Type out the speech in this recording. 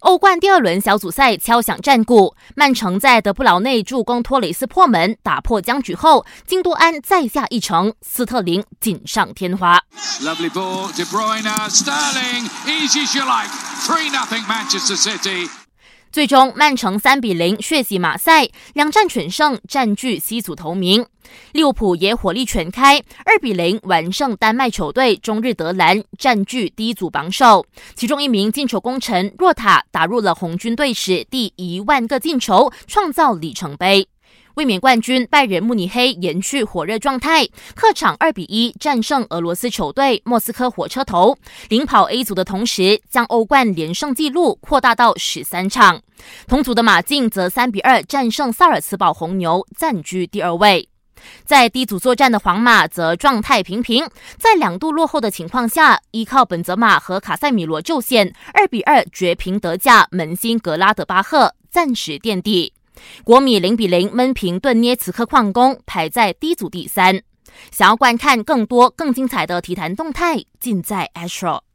欧冠第二轮小组赛敲响战鼓曼城在德布劳内助攻托雷斯破门打破僵局后京都安再下一城斯特林锦上添花。最终，曼城三比零血洗马赛，两战全胜，占据 C 组头名。利物浦也火力全开，二比零完胜丹麦球队中日德兰，占据第一组榜首。其中一名进球功臣若塔打入了红军队史第一万个进球，创造里程碑。卫冕冠军拜仁慕尼黑延续火热状态，客场二比一战胜俄罗斯球队莫斯科火车头，领跑 A 组的同时，将欧冠连胜纪录扩大到十三场。同组的马竞则三比二战胜萨尔茨堡红牛，暂居第二位。在 D 组作战的皇马则状态平平，在两度落后的情况下，依靠本泽马和卡塞米罗救险，二比二绝平德甲门兴格拉德巴赫，暂时垫底。国米零比零闷平顿涅茨克矿工，排在 D 组第三。想要观看更多更精彩的体坛动态，尽在 Astro。